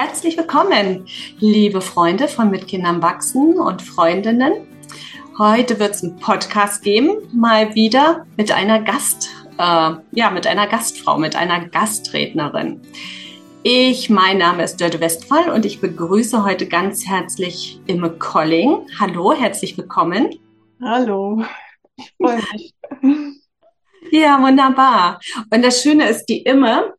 Herzlich willkommen, liebe Freunde von Mit Kindern wachsen und Freundinnen. Heute wird es einen Podcast geben, mal wieder mit einer Gast, äh, ja, mit einer Gastfrau, mit einer Gastrednerin. Ich, mein Name ist Dörte Westphal und ich begrüße heute ganz herzlich Imme Colling. Hallo, herzlich willkommen. Hallo, ich freue mich. Ja, wunderbar. Und das Schöne ist, die Imme,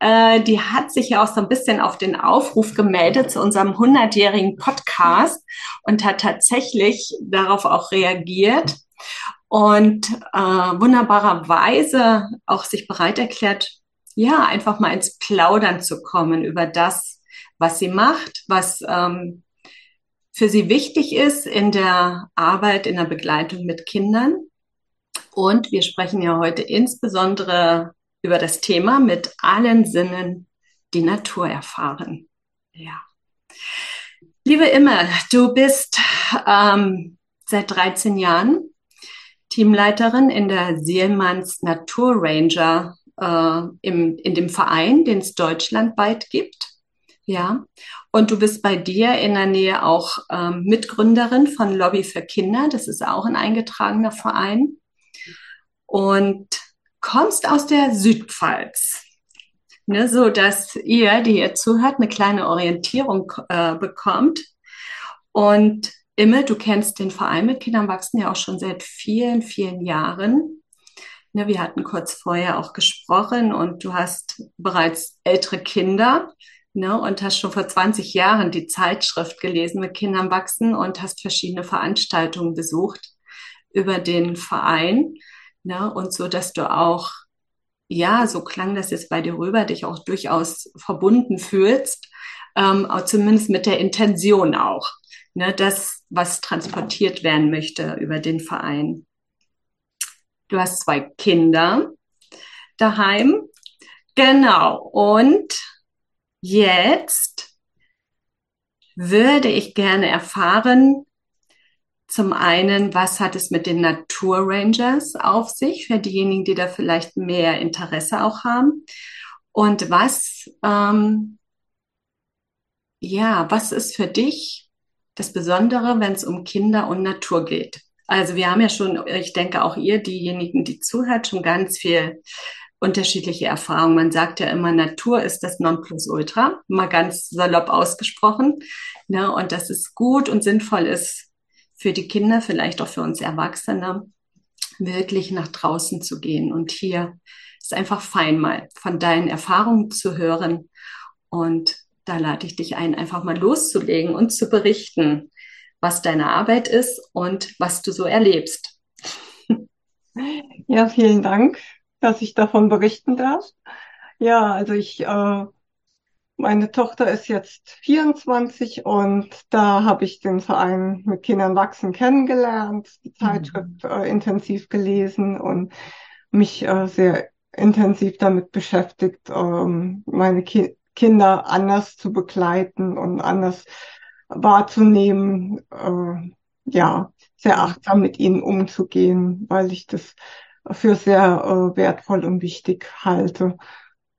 äh, die hat sich ja auch so ein bisschen auf den Aufruf gemeldet zu unserem 100-jährigen Podcast und hat tatsächlich darauf auch reagiert und äh, wunderbarerweise auch sich bereit erklärt, ja, einfach mal ins Plaudern zu kommen über das, was sie macht, was ähm, für sie wichtig ist in der Arbeit, in der Begleitung mit Kindern. Und wir sprechen ja heute insbesondere über das Thema mit allen Sinnen die Natur erfahren. Ja. Liebe Imme, du bist ähm, seit 13 Jahren Teamleiterin in der Sielmanns Naturranger äh, im, in dem Verein, den es deutschlandweit gibt. Ja, und du bist bei dir in der Nähe auch ähm, Mitgründerin von Lobby für Kinder. Das ist auch ein eingetragener Verein. Und kommst aus der Südpfalz. Ne, so dass ihr, die ihr zuhört, eine kleine Orientierung äh, bekommt. Und Imme, du kennst den Verein mit Kindern wachsen ja auch schon seit vielen, vielen Jahren. Ne, wir hatten kurz vorher auch gesprochen und du hast bereits ältere Kinder ne, und hast schon vor 20 Jahren die Zeitschrift gelesen mit Kindern wachsen und hast verschiedene Veranstaltungen besucht über den Verein. Ne? Und so, dass du auch, ja, so klang das jetzt bei dir rüber, dich auch durchaus verbunden fühlst, ähm, zumindest mit der Intention auch, ne? das, was transportiert werden möchte über den Verein. Du hast zwei Kinder daheim. Genau. Und jetzt würde ich gerne erfahren, zum einen, was hat es mit den Naturrangers auf sich, für diejenigen, die da vielleicht mehr Interesse auch haben? Und was, ähm, ja, was ist für dich das Besondere, wenn es um Kinder und Natur geht? Also wir haben ja schon, ich denke auch ihr, diejenigen, die zuhört, schon ganz viel unterschiedliche Erfahrungen. Man sagt ja immer, Natur ist das Nonplusultra, mal ganz salopp ausgesprochen. Ne? Und dass es gut und sinnvoll ist, für die Kinder, vielleicht auch für uns Erwachsene, wirklich nach draußen zu gehen. Und hier ist einfach fein, mal von deinen Erfahrungen zu hören. Und da lade ich dich ein, einfach mal loszulegen und zu berichten, was deine Arbeit ist und was du so erlebst. Ja, vielen Dank, dass ich davon berichten darf. Ja, also ich äh, meine Tochter ist jetzt 24 und da habe ich den Verein mit Kindern wachsen kennengelernt, die mhm. Zeitschrift mhm. äh, intensiv gelesen und mich äh, sehr intensiv damit beschäftigt, ähm, meine Ki Kinder anders zu begleiten und anders wahrzunehmen, äh, ja, sehr achtsam mit ihnen umzugehen, weil ich das für sehr äh, wertvoll und wichtig halte.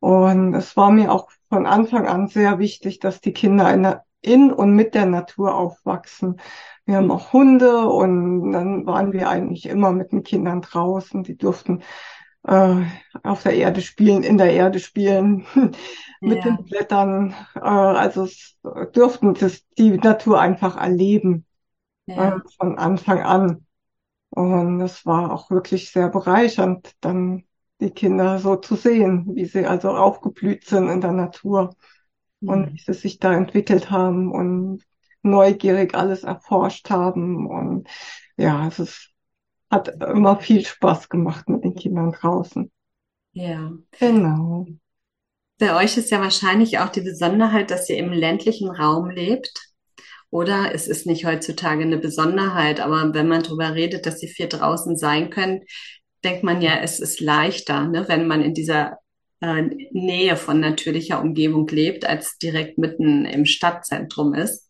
Und es war mir auch von Anfang an sehr wichtig, dass die Kinder in, in und mit der Natur aufwachsen. Wir haben auch Hunde und dann waren wir eigentlich immer mit den Kindern draußen. Die durften äh, auf der Erde spielen, in der Erde spielen, mit ja. den Blättern. Äh, also es durften das, die Natur einfach erleben ja. äh, von Anfang an. Und es war auch wirklich sehr bereichernd, dann die Kinder so zu sehen, wie sie also aufgeblüht sind in der Natur mhm. und wie sie sich da entwickelt haben und neugierig alles erforscht haben. Und ja, es ist, hat immer viel Spaß gemacht mit den Kindern draußen. Ja. Genau. Bei euch ist ja wahrscheinlich auch die Besonderheit, dass ihr im ländlichen Raum lebt. Oder es ist nicht heutzutage eine Besonderheit, aber wenn man darüber redet, dass sie viel draußen sein können, denkt man ja, es ist leichter, ne, wenn man in dieser äh, Nähe von natürlicher Umgebung lebt, als direkt mitten im Stadtzentrum ist.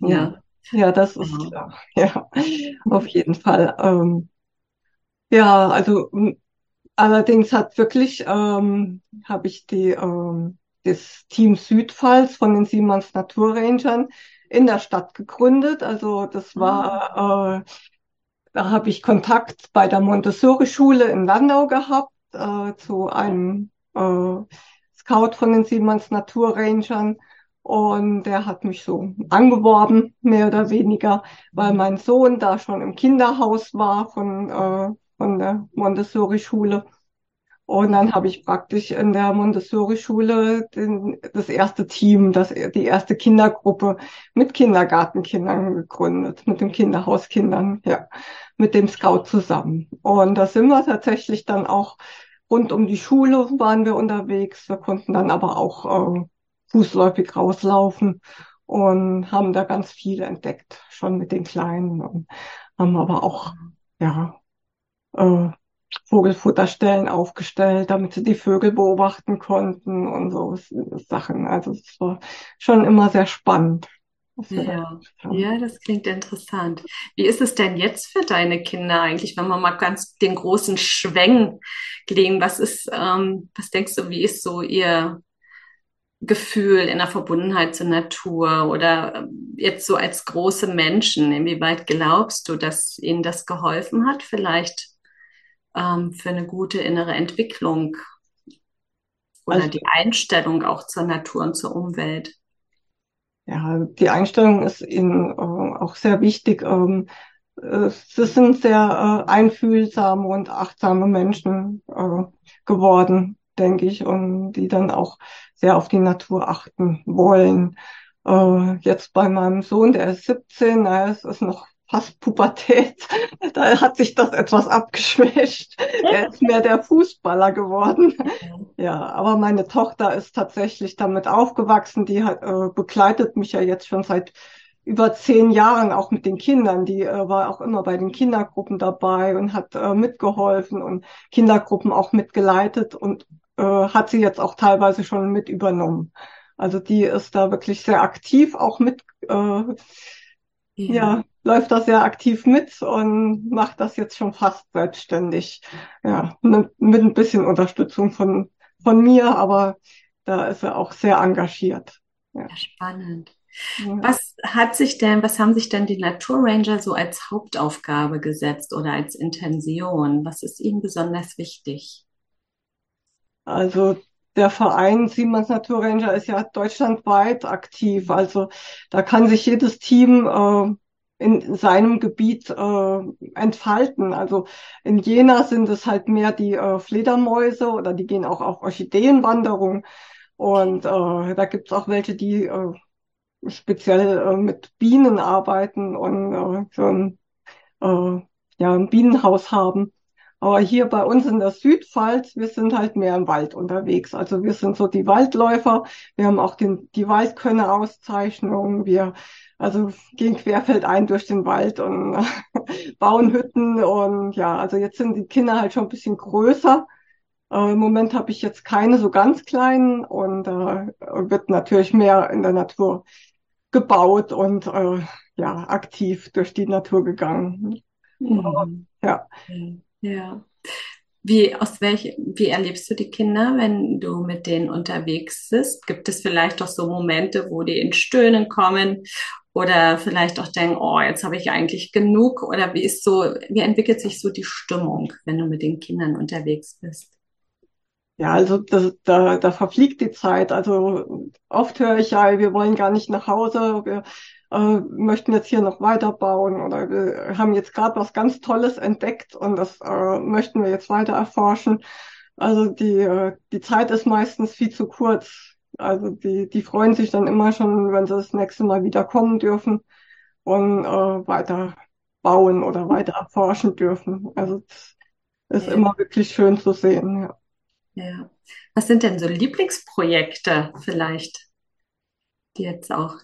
Ja, ja, das ist genau. klar. Ja, auf jeden Fall. Ähm, ja, also allerdings hat wirklich, ähm, habe ich die ähm, das Team Südpfalz von den Siemens Naturrangern in der Stadt gegründet. Also das war, äh, da habe ich Kontakt bei der Montessori-Schule in Landau gehabt äh, zu einem äh, Scout von den Siemens Naturrangern. Und der hat mich so angeworben, mehr oder weniger, weil mein Sohn da schon im Kinderhaus war von, äh, von der Montessori-Schule. Und dann habe ich praktisch in der Montessori-Schule das erste Team, das, die erste Kindergruppe mit Kindergartenkindern gegründet, mit den Kinderhauskindern, ja, mit dem Scout zusammen. Und da sind wir tatsächlich dann auch rund um die Schule waren wir unterwegs. Wir konnten dann aber auch äh, fußläufig rauslaufen und haben da ganz viel entdeckt, schon mit den Kleinen und haben aber auch, ja, äh, Vogelfutterstellen aufgestellt, damit sie die Vögel beobachten konnten und so Sachen. Also es war schon immer sehr spannend. Ja, ja, das klingt interessant. Wie ist es denn jetzt für deine Kinder eigentlich, wenn wir mal ganz den großen Schwenk legen? Was ist, ähm, was denkst du, wie ist so ihr Gefühl in der Verbundenheit zur Natur oder ähm, jetzt so als große Menschen? Inwieweit glaubst du, dass ihnen das geholfen hat, vielleicht ähm, für eine gute innere Entwicklung oder also, die Einstellung auch zur Natur und zur Umwelt? Ja, die Einstellung ist ihnen äh, auch sehr wichtig. Ähm, äh, sie sind sehr äh, einfühlsame und achtsame Menschen äh, geworden, denke ich, und die dann auch sehr auf die Natur achten wollen. Jetzt bei meinem Sohn, der ist 17, naja, es ist noch fast Pubertät. Da hat sich das etwas abgeschwächt. Er ist mehr der Fußballer geworden. Ja, aber meine Tochter ist tatsächlich damit aufgewachsen. Die hat, äh, begleitet mich ja jetzt schon seit über zehn Jahren auch mit den Kindern. Die äh, war auch immer bei den Kindergruppen dabei und hat äh, mitgeholfen und Kindergruppen auch mitgeleitet und äh, hat sie jetzt auch teilweise schon mit übernommen. Also die ist da wirklich sehr aktiv auch mit, äh, ja. ja läuft da sehr aktiv mit und macht das jetzt schon fast selbstständig. Ja, mit, mit ein bisschen Unterstützung von, von mir, aber da ist er auch sehr engagiert. Ja. ja spannend. Ja. Was hat sich denn, was haben sich denn die Naturranger so als Hauptaufgabe gesetzt oder als Intention? Was ist ihnen besonders wichtig? Also der Verein Siemens Naturranger ist ja deutschlandweit aktiv. Also da kann sich jedes Team äh, in seinem Gebiet äh, entfalten. Also in Jena sind es halt mehr die äh, Fledermäuse oder die gehen auch auf Orchideenwanderung. Und äh, da gibt es auch welche, die äh, speziell äh, mit Bienen arbeiten und äh, so äh, ja, ein Bienenhaus haben. Aber hier bei uns in der Südpfalz, wir sind halt mehr im Wald unterwegs. Also wir sind so die Waldläufer. Wir haben auch den, die Waldkönne-Auszeichnung. Wir also gehen querfeldein durch den Wald und bauen Hütten. Und ja, also jetzt sind die Kinder halt schon ein bisschen größer. Äh, Im Moment habe ich jetzt keine so ganz kleinen und äh, wird natürlich mehr in der Natur gebaut und äh, ja, aktiv durch die Natur gegangen. Mhm. Ja. Ja. Wie, aus welch, wie erlebst du die Kinder, wenn du mit denen unterwegs bist? Gibt es vielleicht auch so Momente, wo die in Stöhnen kommen oder vielleicht auch denken, oh, jetzt habe ich eigentlich genug? Oder wie ist so, wie entwickelt sich so die Stimmung, wenn du mit den Kindern unterwegs bist? Ja, also das, da, da verfliegt die Zeit. Also oft höre ich ja, wir wollen gar nicht nach Hause, wir äh, möchten jetzt hier noch weiterbauen oder wir haben jetzt gerade was ganz Tolles entdeckt und das äh, möchten wir jetzt weiter erforschen. Also die, äh, die Zeit ist meistens viel zu kurz. Also die, die freuen sich dann immer schon, wenn sie das nächste Mal wieder kommen dürfen und äh, weiter bauen oder weiter erforschen dürfen. Also es ist ja. immer wirklich schön zu sehen. Ja. Ja. Was sind denn so Lieblingsprojekte vielleicht, die jetzt auch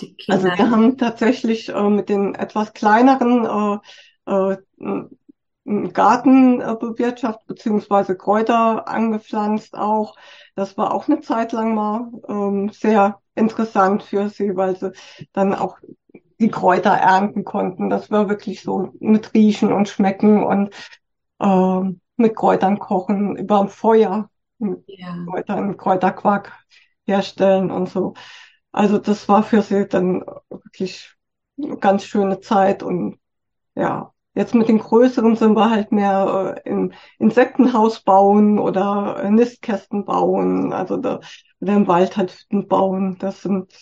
die Kinder. Also wir haben tatsächlich äh, mit den etwas kleineren äh, äh, Garten äh, bewirtschaftet, beziehungsweise Kräuter angepflanzt auch. Das war auch eine Zeit lang mal ähm, sehr interessant für sie, weil sie dann auch die Kräuter ernten konnten. Das war wirklich so mit Riechen und Schmecken und äh, mit Kräutern kochen über dem Feuer. ja. Kräutern, Kräuterquark herstellen und so. Also das war für sie dann wirklich eine ganz schöne Zeit und ja, jetzt mit den größeren sind wir halt mehr äh, im Insektenhaus bauen oder Nistkästen bauen, also da, oder im Wald halt Hütten bauen. Das sind,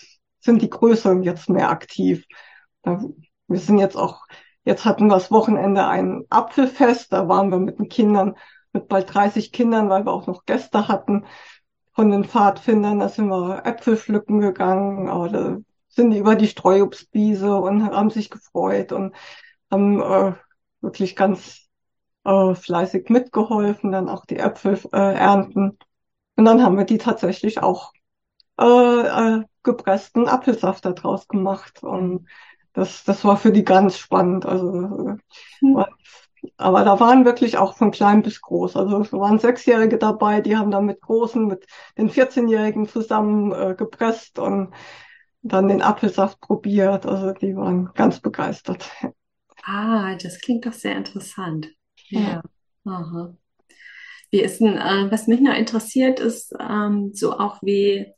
sind die größeren jetzt mehr aktiv. Da, wir sind jetzt auch, jetzt hatten wir das Wochenende ein Apfelfest, da waren wir mit den Kindern, mit bald 30 Kindern, weil wir auch noch Gäste hatten von den Pfadfindern, da sind wir Äpfel pflücken gegangen, da sind über die Streuobstwiese und haben sich gefreut und haben äh, wirklich ganz äh, fleißig mitgeholfen, dann auch die Äpfel äh, ernten. Und dann haben wir die tatsächlich auch äh, äh, gepressten Apfelsaft daraus gemacht. Und das, das war für die ganz spannend. Also, mhm. aber da waren wirklich auch von klein bis groß. Also es waren Sechsjährige dabei, die haben dann mit Großen, mit den 14-Jährigen zusammen äh, gepresst und dann den Apfelsaft probiert. Also die waren ganz begeistert. Ah, das klingt doch sehr interessant. Ja. Aha. Wie ist denn, äh, was mich noch interessiert, ist ähm, so auch wie,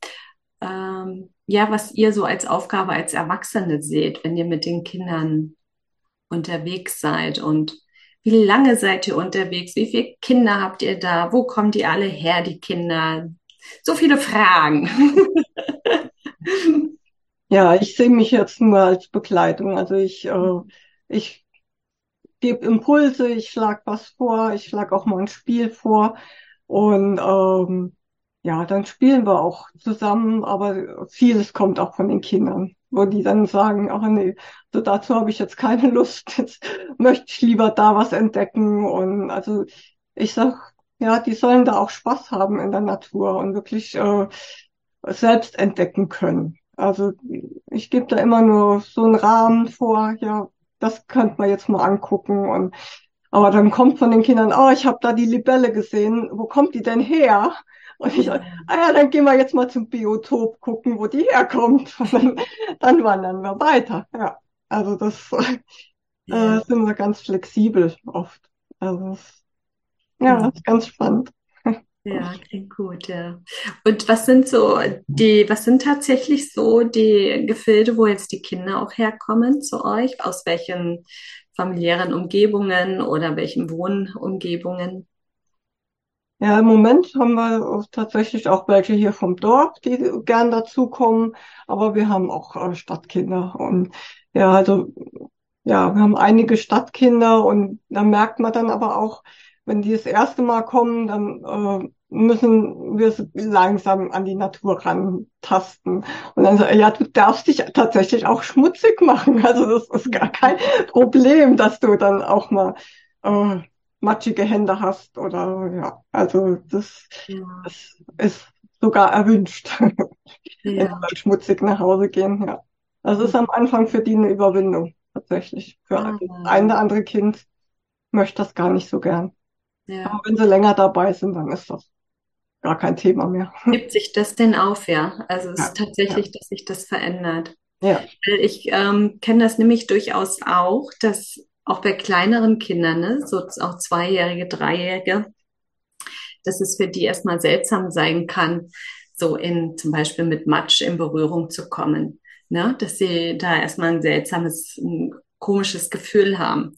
ähm, ja, was ihr so als Aufgabe als Erwachsene seht, wenn ihr mit den Kindern unterwegs seid und wie lange seid ihr unterwegs? Wie viele Kinder habt ihr da? Wo kommen die alle her, die Kinder? So viele Fragen. Ja, ich sehe mich jetzt nur als Begleitung. Also ich, äh, ich gebe Impulse, ich schlage was vor, ich schlage auch mal ein Spiel vor und ähm, ja, dann spielen wir auch zusammen, aber vieles kommt auch von den Kindern, wo die dann sagen, ach nee, so dazu habe ich jetzt keine Lust, jetzt möchte ich lieber da was entdecken und also ich sag, ja, die sollen da auch Spaß haben in der Natur und wirklich äh, selbst entdecken können. Also ich gebe da immer nur so einen Rahmen vor, ja, das könnte man jetzt mal angucken und aber dann kommt von den Kindern, oh, ich habe da die Libelle gesehen, wo kommt die denn her? Und ich, ah ja, dann gehen wir jetzt mal zum Biotop gucken, wo die herkommt. Und dann, dann wandern wir weiter. Ja, also das äh, ja. äh, sind wir ganz flexibel oft. Also ja, das ist ganz spannend. Ja, klingt gut, ja. Und was sind so die, was sind tatsächlich so die Gefilde, wo jetzt die Kinder auch herkommen zu euch? Aus welchen familiären Umgebungen oder welchen Wohnumgebungen? Ja, im Moment haben wir tatsächlich auch welche hier vom Dorf, die gern dazukommen, aber wir haben auch äh, Stadtkinder und ja, also ja, wir haben einige Stadtkinder und da merkt man dann aber auch, wenn die das erste Mal kommen, dann äh, müssen wir langsam an die Natur rantasten. Und dann so, ja, du darfst dich tatsächlich auch schmutzig machen. Also das ist gar kein Problem, dass du dann auch mal äh, matschige Hände hast oder ja, also das, ja. das ist sogar erwünscht, ja. wenn schmutzig nach Hause gehen. Ja, also es ist am Anfang für die eine Überwindung tatsächlich. Für ah. ein oder andere Kind möchte das gar nicht so gern. Ja. Aber wenn sie länger dabei sind, dann ist das gar kein Thema mehr. Gibt sich das denn auf, ja? Also es ja, ist tatsächlich, ja. dass sich das verändert. Ja. Ich ähm, kenne das nämlich durchaus auch, dass auch bei kleineren Kindern, ne, so auch Zweijährige, Dreijährige, dass es für die erstmal seltsam sein kann, so in zum Beispiel mit Matsch in Berührung zu kommen. Ne? Dass sie da erstmal ein seltsames, ein komisches Gefühl haben.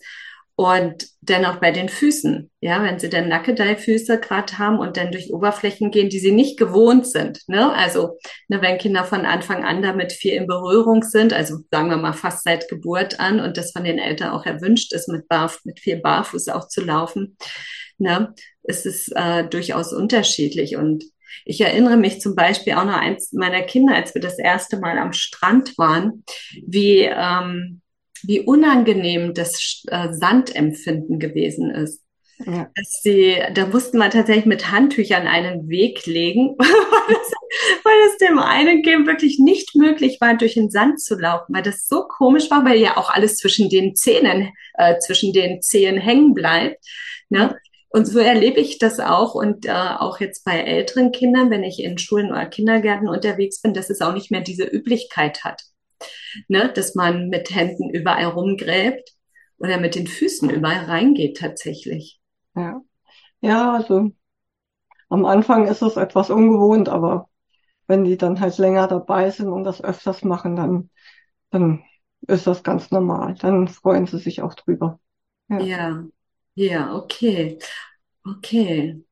Und dennoch bei den Füßen, ja, wenn sie dann Nackedei-Füße gerade haben und dann durch Oberflächen gehen, die sie nicht gewohnt sind. Ne? Also ne, wenn Kinder von Anfang an damit viel in Berührung sind, also sagen wir mal fast seit Geburt an und das von den Eltern auch erwünscht ist, mit, Barf mit viel Barfuß auch zu laufen, ne, ist es äh, durchaus unterschiedlich. Und ich erinnere mich zum Beispiel auch noch eins meiner Kinder, als wir das erste Mal am Strand waren, wie ähm, wie unangenehm das äh, Sandempfinden gewesen ist. Ja. Dass sie, da mussten wir tatsächlich mit Handtüchern einen Weg legen, weil es dem einen Kind wirklich nicht möglich war, durch den Sand zu laufen, weil das so komisch war, weil ja auch alles zwischen den Zähnen, äh, zwischen den Zehen hängen bleibt. Ne? Und so erlebe ich das auch und äh, auch jetzt bei älteren Kindern, wenn ich in Schulen oder Kindergärten unterwegs bin, dass es auch nicht mehr diese Üblichkeit hat ne, dass man mit Händen überall rumgräbt oder mit den Füßen überall reingeht tatsächlich. Ja, ja, also am Anfang ist es etwas ungewohnt, aber wenn die dann halt länger dabei sind und das öfters machen, dann, dann ist das ganz normal. Dann freuen sie sich auch drüber. Ja, ja, ja okay. Okay.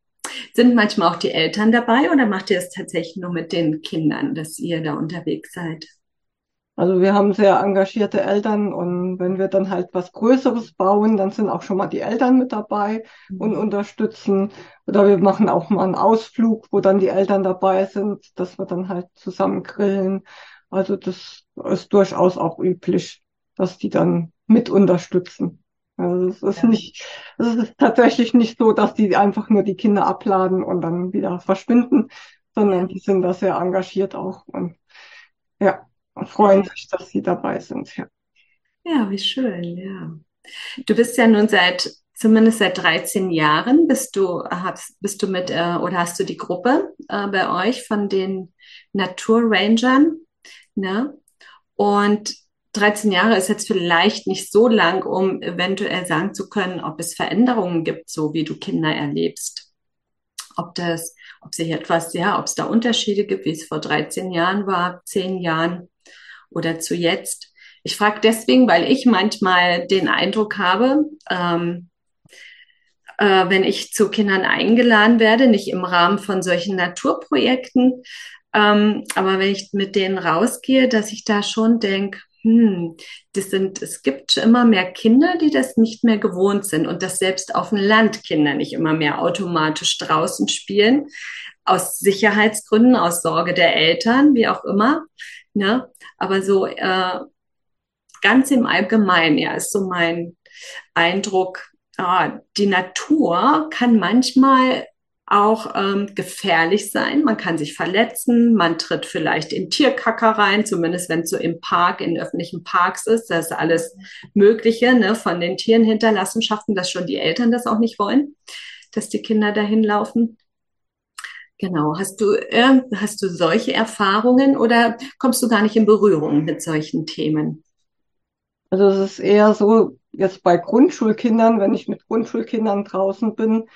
Sind manchmal auch die Eltern dabei oder macht ihr es tatsächlich nur mit den Kindern, dass ihr da unterwegs seid? Also wir haben sehr engagierte Eltern und wenn wir dann halt was Größeres bauen, dann sind auch schon mal die Eltern mit dabei und mhm. unterstützen. Oder wir machen auch mal einen Ausflug, wo dann die Eltern dabei sind, dass wir dann halt zusammen grillen. Also das ist durchaus auch üblich, dass die dann mit unterstützen. Also es ist ja. nicht, es ist tatsächlich nicht so, dass die einfach nur die Kinder abladen und dann wieder verschwinden, sondern die sind da sehr engagiert auch und ja, freuen sich, dass sie dabei sind. Ja. ja, wie schön, ja. Du bist ja nun seit zumindest seit 13 Jahren bist du hast bist du mit äh, oder hast du die Gruppe äh, bei euch von den Naturrangern, ne? Und 13 Jahre ist jetzt vielleicht nicht so lang, um eventuell sagen zu können, ob es Veränderungen gibt, so wie du Kinder erlebst. Ob das, ob sich etwas, ja, ob es da Unterschiede gibt, wie es vor 13 Jahren war, 10 Jahren oder zu jetzt. Ich frage deswegen, weil ich manchmal den Eindruck habe, ähm, äh, wenn ich zu Kindern eingeladen werde, nicht im Rahmen von solchen Naturprojekten, ähm, aber wenn ich mit denen rausgehe, dass ich da schon denke, hm, das sind, es gibt immer mehr Kinder, die das nicht mehr gewohnt sind und dass selbst auf dem Land Kinder nicht immer mehr automatisch draußen spielen, aus Sicherheitsgründen, aus Sorge der Eltern, wie auch immer. Ne? Aber so äh, ganz im Allgemeinen, ja, ist so mein Eindruck, ah, die Natur kann manchmal auch ähm, gefährlich sein. Man kann sich verletzen, man tritt vielleicht in Tierkacker rein, zumindest wenn es so im Park, in öffentlichen Parks ist. Das ist alles Mögliche ne, von den Tieren Hinterlassenschaften, dass schon die Eltern das auch nicht wollen, dass die Kinder dahin laufen. Genau. Hast du, äh, hast du solche Erfahrungen oder kommst du gar nicht in Berührung mit solchen Themen? Also es ist eher so, jetzt bei Grundschulkindern, wenn ich mit Grundschulkindern draußen bin,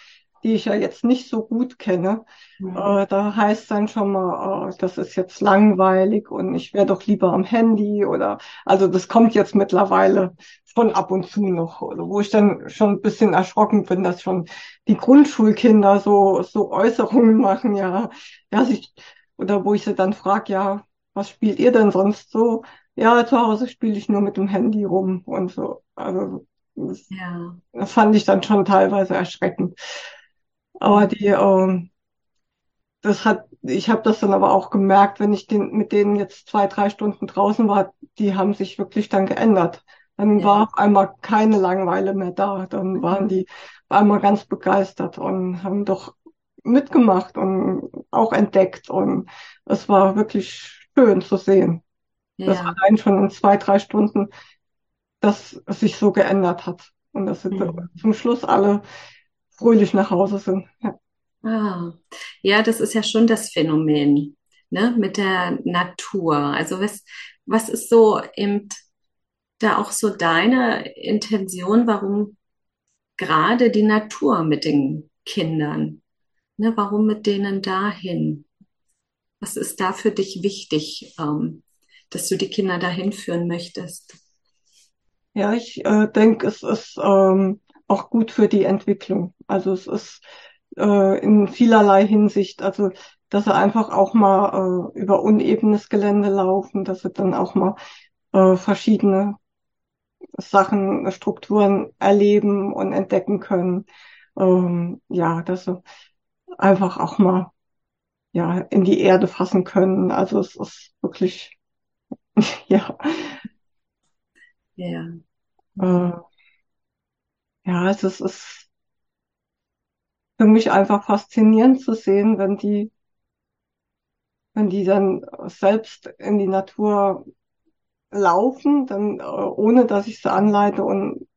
die ich ja jetzt nicht so gut kenne. Mhm. Äh, da heißt dann schon mal, oh, das ist jetzt langweilig und ich wäre doch lieber am Handy oder also das kommt jetzt mittlerweile schon ab und zu noch, wo ich dann schon ein bisschen erschrocken bin, dass schon die Grundschulkinder so so Äußerungen machen, ja, ja, sich, oder wo ich sie dann frage, ja, was spielt ihr denn sonst so? Ja, zu Hause spiele ich nur mit dem Handy rum und so. Also das, ja. das fand ich dann schon teilweise erschreckend. Aber die, ähm, das hat, ich habe das dann aber auch gemerkt, wenn ich den, mit denen jetzt zwei, drei Stunden draußen war, die haben sich wirklich dann geändert. Dann ja. war auf einmal keine Langeweile mehr da. Dann waren die auf einmal ganz begeistert und haben doch mitgemacht und auch entdeckt. Und es war wirklich schön zu sehen. Ja. Das allein schon in zwei, drei Stunden, dass es sich so geändert hat. Und dass sie mhm. zum Schluss alle fröhlich nach Hause sind. Ja. Ah, ja, das ist ja schon das Phänomen, ne, mit der Natur. Also was, was ist so eben da auch so deine Intention, warum gerade die Natur mit den Kindern? Ne, warum mit denen dahin? Was ist da für dich wichtig, ähm, dass du die Kinder dahin führen möchtest? Ja, ich äh, denke, es ist ähm, auch gut für die Entwicklung. Also es ist äh, in vielerlei Hinsicht, also dass sie einfach auch mal äh, über unebenes Gelände laufen, dass sie dann auch mal äh, verschiedene Sachen, Strukturen erleben und entdecken können. Ähm, ja, dass sie einfach auch mal ja in die Erde fassen können. Also es ist wirklich ja. Ja. Äh, ja, es ist für mich einfach faszinierend zu sehen, wenn die, wenn die dann selbst in die Natur laufen, dann äh, ohne dass ich sie anleite und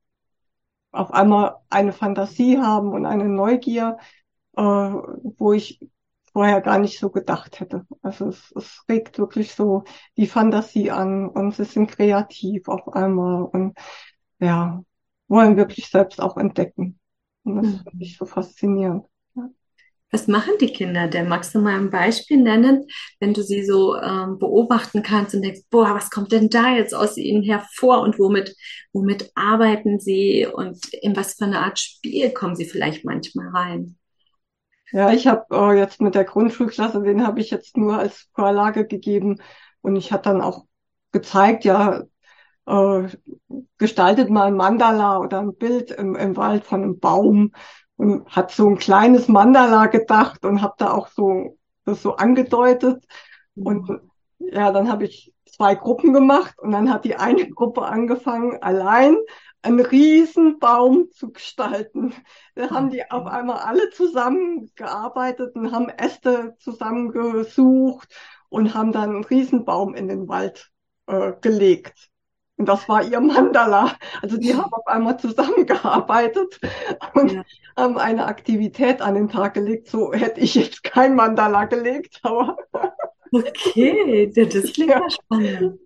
auf einmal eine Fantasie haben und eine Neugier, äh, wo ich vorher gar nicht so gedacht hätte. Also es, es regt wirklich so die Fantasie an und sie sind kreativ auf einmal und ja, wollen wirklich selbst auch entdecken. Und das mhm. finde ich so faszinierend. Ja. Was machen die Kinder denn? Magst du mal ein Beispiel nennen, wenn du sie so ähm, beobachten kannst und denkst, boah, was kommt denn da jetzt aus ihnen hervor und womit, womit arbeiten sie und in was für eine Art Spiel kommen sie vielleicht manchmal rein? Ja, ich habe äh, jetzt mit der Grundschulklasse, den habe ich jetzt nur als Vorlage gegeben und ich hatte dann auch gezeigt, ja, äh, gestaltet mal ein Mandala oder ein Bild im, im Wald von einem Baum und hat so ein kleines Mandala gedacht und habe da auch so das so angedeutet und ja, dann habe ich zwei Gruppen gemacht und dann hat die eine Gruppe angefangen, allein einen Riesenbaum zu gestalten. Da haben die auf einmal alle zusammengearbeitet und haben Äste zusammengesucht und haben dann einen Riesenbaum in den Wald äh, gelegt. Und das war ihr Mandala. Also die haben auf einmal zusammengearbeitet und ja. haben eine Aktivität an den Tag gelegt. So hätte ich jetzt kein Mandala gelegt, aber. Okay, das klingt ja spannend.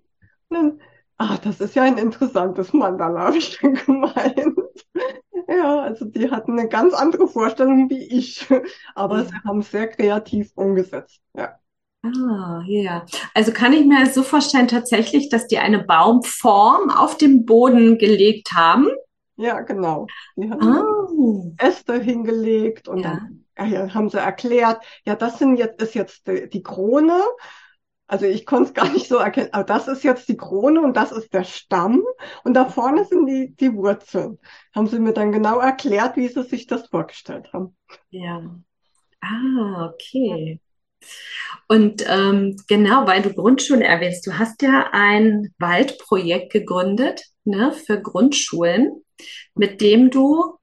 Ah, das ist ja ein interessantes Mandala, habe ich dann gemeint. Ja, also die hatten eine ganz andere Vorstellung wie ich, aber ja. sie haben es sehr kreativ umgesetzt. Ja. Ah, ja. Also kann ich mir so vorstellen tatsächlich, dass die eine Baumform auf dem Boden gelegt haben? Ja, genau. Die haben oh. Äste hingelegt und ja. dann ja, haben sie erklärt, ja, das sind jetzt, ist jetzt die, die Krone. Also ich konnte es gar nicht so erkennen, aber das ist jetzt die Krone und das ist der Stamm und da vorne sind die, die Wurzeln. Haben sie mir dann genau erklärt, wie sie sich das vorgestellt haben. Ja. Ah, okay. Und ähm, genau, weil du Grundschulen erwähnst, du hast ja ein Waldprojekt gegründet ne, für Grundschulen, mit dem du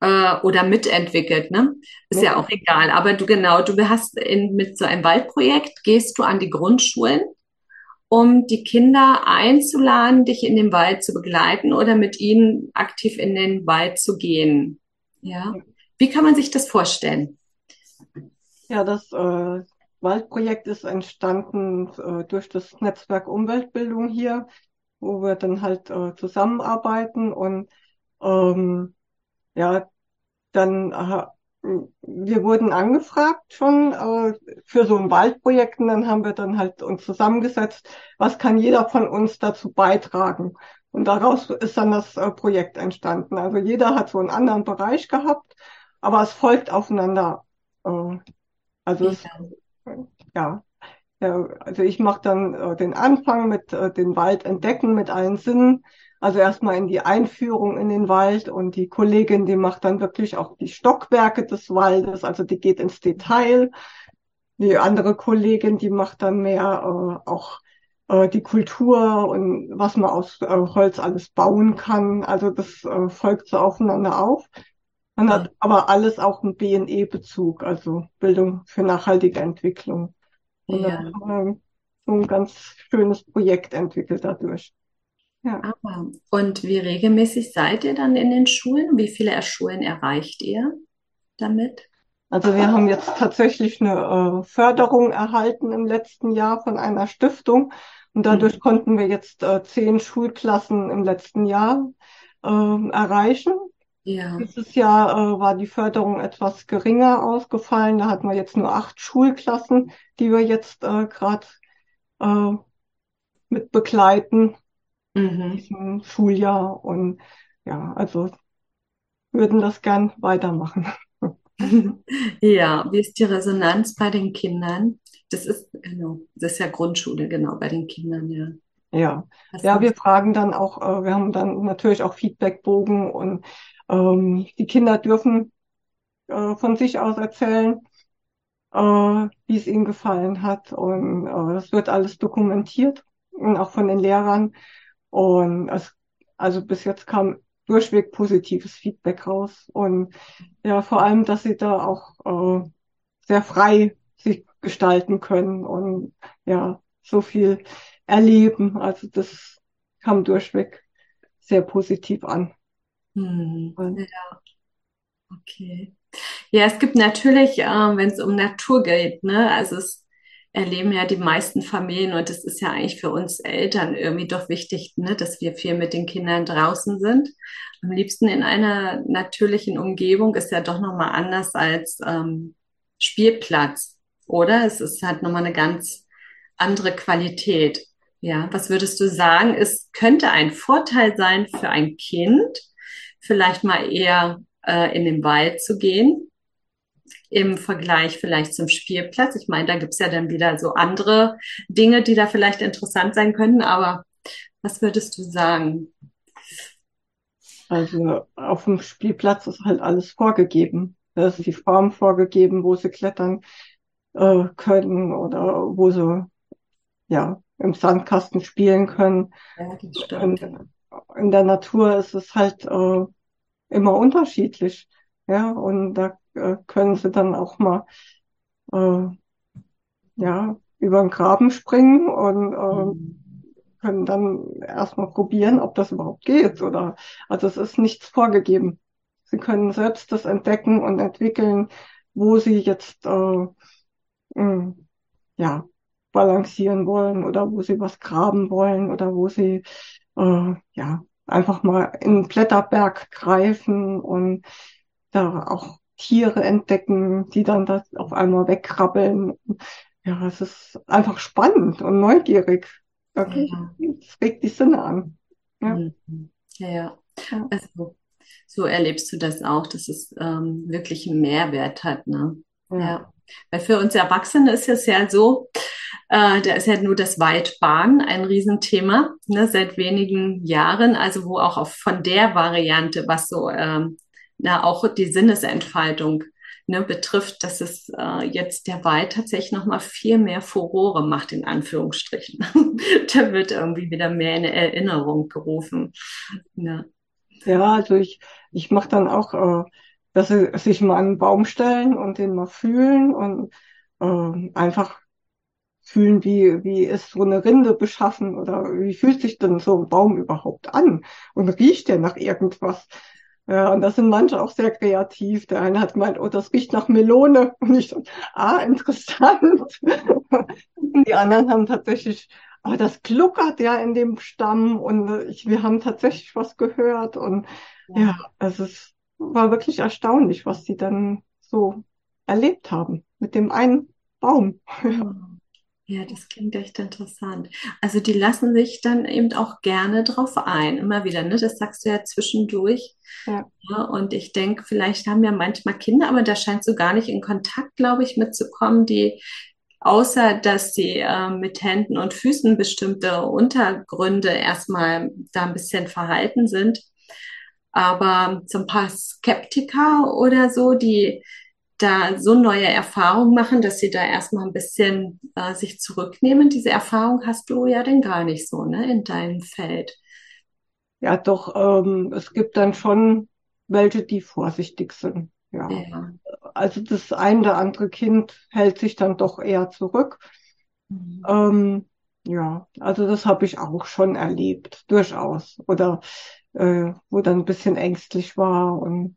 äh, oder mitentwickelt, ne? Ist ja. ja auch egal. Aber du genau, du hast in, mit so einem Waldprojekt gehst du an die Grundschulen, um die Kinder einzuladen, dich in den Wald zu begleiten oder mit ihnen aktiv in den Wald zu gehen. Ja. Wie kann man sich das vorstellen? Ja, das äh, Waldprojekt ist entstanden äh, durch das Netzwerk Umweltbildung hier, wo wir dann halt äh, zusammenarbeiten und ähm, ja, dann äh, wir wurden angefragt schon äh, für so ein Waldprojekt und dann haben wir dann halt uns zusammengesetzt, was kann jeder von uns dazu beitragen. Und daraus ist dann das äh, Projekt entstanden. Also jeder hat so einen anderen Bereich gehabt, aber es folgt aufeinander. Äh, also es, ja. ja, also ich mache dann äh, den Anfang mit äh, den Wald entdecken mit allen Sinnen. Also erstmal in die Einführung in den Wald und die Kollegin, die macht dann wirklich auch die Stockwerke des Waldes, also die geht ins Detail. Die andere Kollegin, die macht dann mehr äh, auch äh, die Kultur und was man aus äh, Holz alles bauen kann. Also das äh, folgt so aufeinander auf. Man hat aber alles auch einen BNE-Bezug, also Bildung für nachhaltige Entwicklung. Und ja. dann haben wir so ein ganz schönes Projekt entwickelt dadurch. Ja. Aber, und wie regelmäßig seid ihr dann in den Schulen? Wie viele Schulen erreicht ihr damit? Also wir haben jetzt tatsächlich eine äh, Förderung erhalten im letzten Jahr von einer Stiftung und dadurch mhm. konnten wir jetzt äh, zehn Schulklassen im letzten Jahr äh, erreichen. Ja. Dieses Jahr äh, war die Förderung etwas geringer ausgefallen. Da hatten wir jetzt nur acht Schulklassen, die wir jetzt äh, gerade äh, mit begleiten mhm. diesem Schuljahr. Und ja, also würden das gern weitermachen. Ja, wie ist die Resonanz bei den Kindern? Das ist, genau, das ist ja Grundschule, genau, bei den Kindern, ja. Ja, ja, wir fragen dann auch, äh, wir haben dann natürlich auch Feedbackbogen und ähm, die Kinder dürfen äh, von sich aus erzählen, äh, wie es ihnen gefallen hat. Und äh, das wird alles dokumentiert und auch von den Lehrern. Und es, also bis jetzt kam durchweg positives Feedback raus. Und ja, vor allem, dass sie da auch äh, sehr frei sich gestalten können und ja, so viel erleben. Also das kam durchweg sehr positiv an. Hm, ja, okay. Ja, es gibt natürlich, äh, wenn es um Natur geht, ne, also es erleben ja die meisten Familien und es ist ja eigentlich für uns Eltern irgendwie doch wichtig, ne, dass wir viel mit den Kindern draußen sind. Am liebsten in einer natürlichen Umgebung ist ja doch nochmal anders als ähm, Spielplatz, oder? Es ist halt nochmal eine ganz andere Qualität. Ja, was würdest du sagen, es könnte ein Vorteil sein für ein Kind, vielleicht mal eher äh, in den Wald zu gehen, im Vergleich vielleicht zum Spielplatz. Ich meine, da gibt's ja dann wieder so andere Dinge, die da vielleicht interessant sein könnten, aber was würdest du sagen? Also auf dem Spielplatz ist halt alles vorgegeben. Da ist die Form vorgegeben, wo sie klettern äh, können oder wo sie ja im Sandkasten spielen können. Ja, das stimmt. Und in der Natur ist es halt äh, immer unterschiedlich. Ja, und da äh, können sie dann auch mal äh, ja über den Graben springen und äh, mhm. können dann erstmal probieren, ob das überhaupt geht. Oder also es ist nichts vorgegeben. Sie können selbst das entdecken und entwickeln, wo sie jetzt äh, mh, ja balancieren wollen oder wo sie was graben wollen oder wo sie äh, ja einfach mal in den Blätterberg greifen und da auch Tiere entdecken, die dann das auf einmal wegkrabbeln. Ja, es ist einfach spannend und neugierig. Wirklich, ja. es regt die Sinne an. Ja, mhm. ja. ja. Also, so erlebst du das auch, dass es ähm, wirklich einen Mehrwert hat. Ne? Ja. ja. Weil für uns Erwachsene ist es ja so, äh, da ist ja nur das Waldbahn ein Riesenthema, ne, seit wenigen Jahren, also wo auch auf, von der Variante, was so ähm, na, auch die Sinnesentfaltung ne, betrifft, dass es äh, jetzt der Wald tatsächlich noch mal viel mehr Furore macht, in Anführungsstrichen. da wird irgendwie wieder mehr in Erinnerung gerufen. Ja, ja also ich, ich mache dann auch, äh, dass sie sich mal einen Baum stellen und den mal fühlen und äh, einfach fühlen, wie, wie ist so eine Rinde beschaffen oder wie fühlt sich denn so ein Baum überhaupt an und riecht der nach irgendwas? Ja, und das sind manche auch sehr kreativ. Der eine hat gemeint, oh, das riecht nach Melone. Und ich so, ah, interessant. Und die anderen haben tatsächlich, oh, das gluckert ja in dem Stamm und ich, wir haben tatsächlich was gehört. Und ja, ja es ist, war wirklich erstaunlich, was sie dann so erlebt haben mit dem einen Baum. Ja. Das klingt echt interessant. Also die lassen sich dann eben auch gerne drauf ein, immer wieder, ne? Das sagst du ja zwischendurch. Ja. ja und ich denke, vielleicht haben ja manchmal Kinder, aber da scheint so gar nicht in Kontakt, glaube ich, mitzukommen, die außer dass sie äh, mit Händen und Füßen bestimmte Untergründe erstmal da ein bisschen verhalten sind. Aber so ein paar Skeptiker oder so, die da so neue Erfahrungen machen, dass sie da erstmal ein bisschen äh, sich zurücknehmen. Diese Erfahrung hast du ja denn gar nicht so, ne, in deinem Feld. Ja, doch, ähm, es gibt dann schon welche, die vorsichtig sind. Ja. ja. Also das ein oder andere Kind hält sich dann doch eher zurück. Mhm. Ähm, ja, also das habe ich auch schon erlebt, durchaus. Oder äh, wo dann ein bisschen ängstlich war und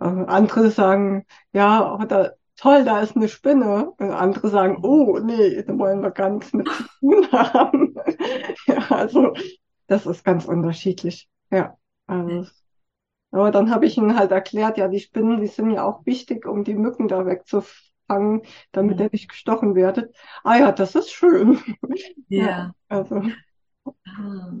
andere sagen, ja, da, toll, da ist eine Spinne. Und andere sagen, oh, nee, da wollen wir gar nichts mit zu tun haben. ja, also das ist ganz unterschiedlich. Ja. Also, aber dann habe ich ihnen halt erklärt, ja, die Spinnen, die sind ja auch wichtig, um die Mücken da wegzufangen, damit ja. ihr nicht gestochen werdet. Ah ja, das ist schön. Ja. ja also. Ah.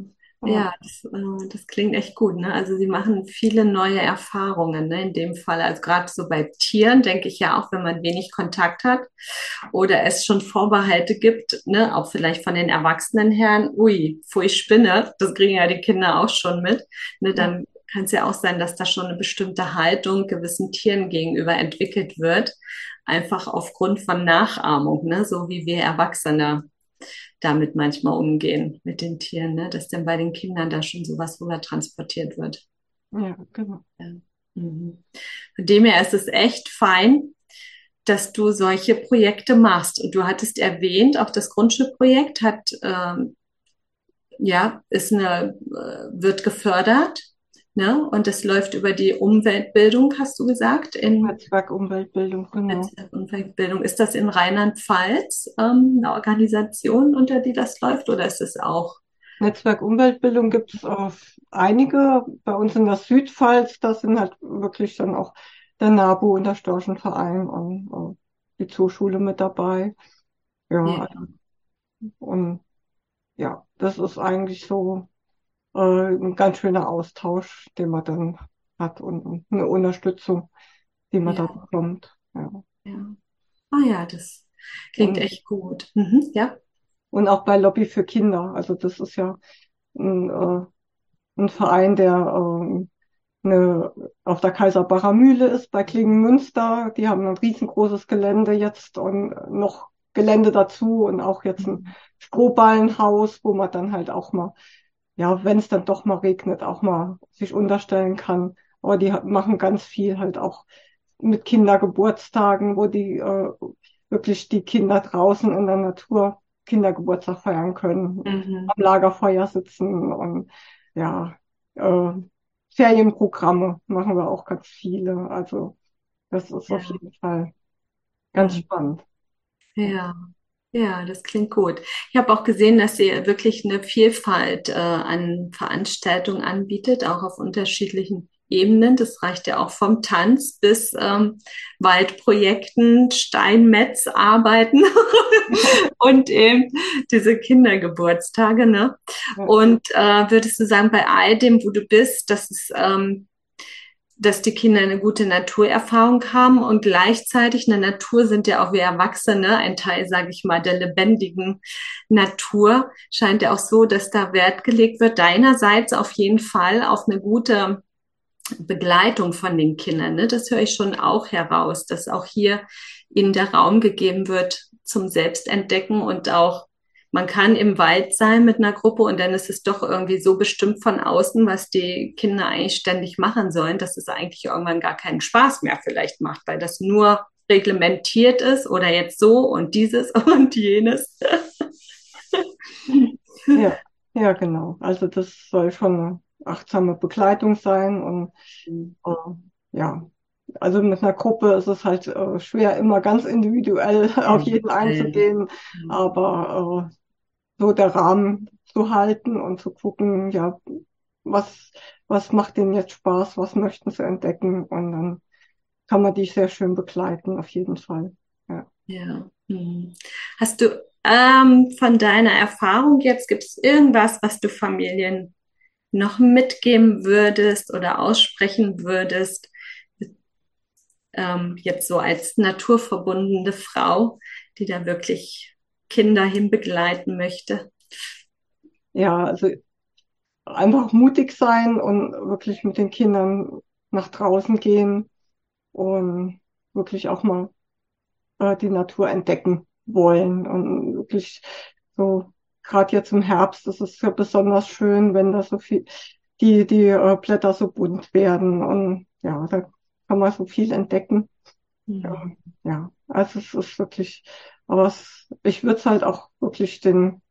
Ja, das, äh, das klingt echt gut. Ne? Also sie machen viele neue Erfahrungen ne? in dem Fall. Also gerade so bei Tieren denke ich ja auch, wenn man wenig Kontakt hat oder es schon Vorbehalte gibt, ne? auch vielleicht von den erwachsenen Herren, ui, pfui Spinne, das kriegen ja die Kinder auch schon mit. Ne? Dann kann es ja auch sein, dass da schon eine bestimmte Haltung gewissen Tieren gegenüber entwickelt wird, einfach aufgrund von Nachahmung, ne? so wie wir Erwachsene damit manchmal umgehen mit den Tieren, ne? dass dann bei den Kindern da schon sowas rüber transportiert wird. Ja, genau. Ja. Mhm. Von dem her ist es echt fein, dass du solche Projekte machst. Und du hattest erwähnt, auch das Grundschulprojekt hat, ähm, ja, ist eine, äh, wird gefördert. Ne? Und das läuft über die Umweltbildung, hast du gesagt? In Netzwerk Umweltbildung, genau. Netzwerk Umweltbildung. Ist das in Rheinland-Pfalz ähm, eine Organisation, unter die das läuft, oder ist es auch? Netzwerk Umweltbildung gibt es einige. Bei uns in der Südpfalz, das sind halt wirklich dann auch der NABU und der Storchenverein und uh, die Zooschule mit dabei. Ja, ja. Also, und ja, das ist eigentlich so äh, ein ganz schöner Austausch, den man dann hat und, und eine Unterstützung, die man Ja, da bekommt. Ja. ja. Ah ja, das klingt Und, echt gut. Mhm, ja. und auch bei Lobby für Kinder. Also das ist ja ein, äh, ein Verein, der ähm, eine, auf der Kaiserbacher Mühle ist bei Klingenmünster. Die haben ein riesengroßes Gelände jetzt und noch Gelände dazu und auch jetzt ein Mhm. Strohballenhaus, wo man dann halt auch mal, ja, wenn es dann doch mal regnet, auch mal sich unterstellen kann. Aber die machen ganz viel halt auch mit Kindergeburtstagen, wo die äh, wirklich die Kinder draußen in der Natur Kindergeburtstag feiern können, Mhm. am Lagerfeuer sitzen und ja, äh, Ferienprogramme machen wir auch ganz viele. Also das ist auf Ja. jeden Fall ganz spannend. Ja. Ja, das klingt gut. Ich habe auch gesehen, dass ihr wirklich eine Vielfalt äh, an Veranstaltungen anbietet, auch auf unterschiedlichen Ebenen. Das reicht ja auch vom Tanz bis ähm, Waldprojekten, Steinmetzarbeiten und eben diese Kindergeburtstage, ne? Und äh, würdest du sagen, bei all dem, wo du bist, dass es ähm, dass die Kinder eine gute Naturerfahrung haben und gleichzeitig in der Natur sind ja auch wir Erwachsene ein Teil, sage ich mal, der lebendigen Natur. Scheint ja auch so, dass da Wert gelegt wird, deinerseits auf jeden Fall auf eine gute Begleitung von den Kindern. Ne? Das höre ich schon auch heraus, dass auch hier ihnen der Raum gegeben wird zum Selbstentdecken und auch man kann im Wald sein mit einer Gruppe und dann ist es doch irgendwie so bestimmt von außen, was die Kinder eigentlich ständig machen sollen, dass es eigentlich irgendwann gar keinen Spaß mehr vielleicht macht, weil das nur reglementiert ist oder jetzt so und dieses und jenes. ja, ja, genau. Also das soll schon eine achtsame Begleitung sein und äh, ja, also mit einer Gruppe ist es halt äh, schwer, immer ganz individuell auf jeden einzugehen, aber äh, so der Rahmen zu halten und zu gucken, ja, was, was macht denen jetzt Spaß, was möchten sie entdecken und dann kann man die sehr schön begleiten, auf jeden Fall. Ja. Ja. Hm. Hast du ähm, von deiner Erfahrung jetzt, gibt es irgendwas, was du Familien noch mitgeben würdest oder aussprechen würdest, ähm, jetzt so als naturverbundene Frau, die da wirklich Kinder hinbegleiten möchte? Ja, also einfach mutig sein und wirklich mit den Kindern nach draußen gehen und wirklich auch mal äh, die Natur entdecken wollen und wirklich so gerade jetzt im Herbst ist es ja besonders schön, wenn da so viel die die äh, Blätter so bunt werden und ja, da kann man so viel entdecken. Ja, Mhm. ja. Also es ist wirklich, aber es, ich würde es halt auch wirklich den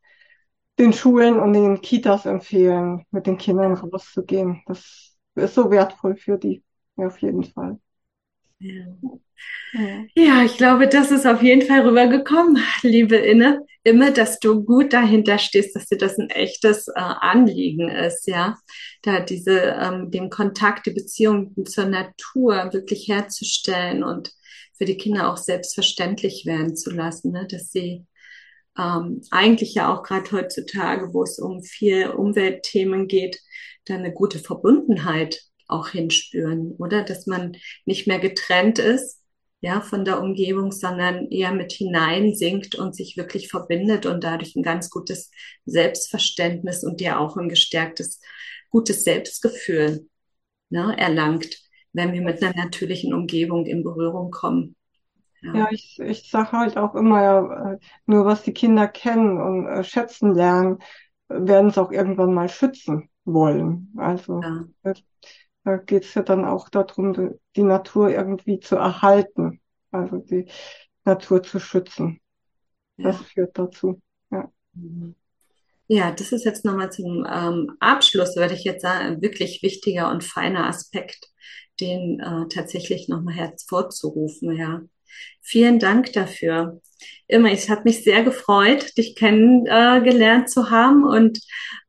den Schulen und den Kitas empfehlen, mit den Kindern rauszugehen. Das ist so wertvoll für die, ja, auf jeden Fall. Ja. Ja, ich glaube, das ist auf jeden Fall rübergekommen, liebe Inne, immer, dass du gut dahinter stehst, dass dir das ein echtes äh, Anliegen ist, ja, da diese, ähm, den Kontakt, die Beziehung zur Natur wirklich herzustellen und für die Kinder auch selbstverständlich werden zu lassen, ne, dass sie ähm, eigentlich ja auch gerade heutzutage, wo es um viel Umweltthemen geht, da eine gute Verbundenheit auch hinspüren, oder? Dass man nicht mehr getrennt ist, ja, von der Umgebung, sondern eher mit hineinsinkt und sich wirklich verbindet und dadurch ein ganz gutes Selbstverständnis und ja auch ein gestärktes, gutes Selbstgefühl, ne, erlangt, wenn wir mit einer natürlichen Umgebung in Berührung kommen. ja Ja, ich, ich sage halt auch immer, ja, äh, nur was die Kinder kennen und äh, schätzen lernen, werden es auch irgendwann mal schützen wollen. Also ja, äh, da geht es ja dann auch darum, die, die Natur irgendwie zu erhalten, also die Natur zu schützen. Das führt dazu. Ja. Mhm. Ja, das ist jetzt nochmal zum ähm, Abschluss, würde ich jetzt sagen, ein wirklich wichtiger und feiner Aspekt, den äh, tatsächlich nochmal hervorzurufen, ja. Vielen Dank dafür. Immer, es hat mich sehr gefreut, dich kennengelernt äh, zu haben und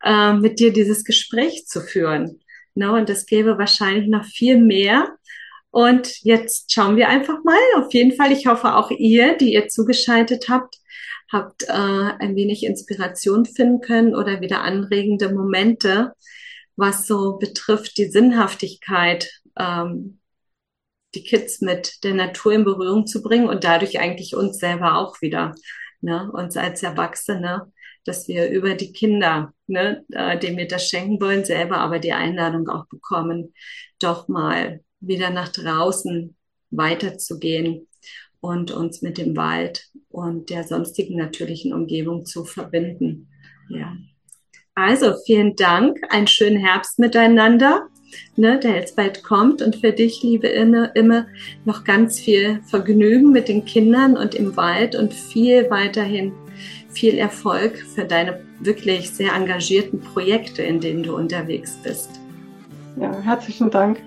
äh, mit dir dieses Gespräch zu führen. No, und es gäbe wahrscheinlich noch viel mehr. Und jetzt schauen wir einfach mal. Auf jeden Fall, ich hoffe auch ihr, die ihr zugeschaltet habt, habt äh, ein wenig Inspiration finden können oder wieder anregende Momente, was so betrifft die Sinnhaftigkeit, ähm, die Kids mit der Natur in Berührung zu bringen und dadurch eigentlich uns selber auch wieder, ne, uns als Erwachsene, dass wir über die Kinder, ne, äh, denen wir das schenken wollen, selber aber die Einladung auch bekommen, doch mal wieder nach draußen weiterzugehen und uns mit dem Wald und der sonstigen natürlichen Umgebung zu verbinden. Ja. Also vielen Dank, einen schönen Herbst miteinander, ne, der jetzt bald kommt und für dich, liebe Inne, immer noch ganz viel Vergnügen mit den Kindern und im Wald und viel weiterhin viel Erfolg für deine wirklich sehr engagierten Projekte, in denen du unterwegs bist. Ja, herzlichen Dank.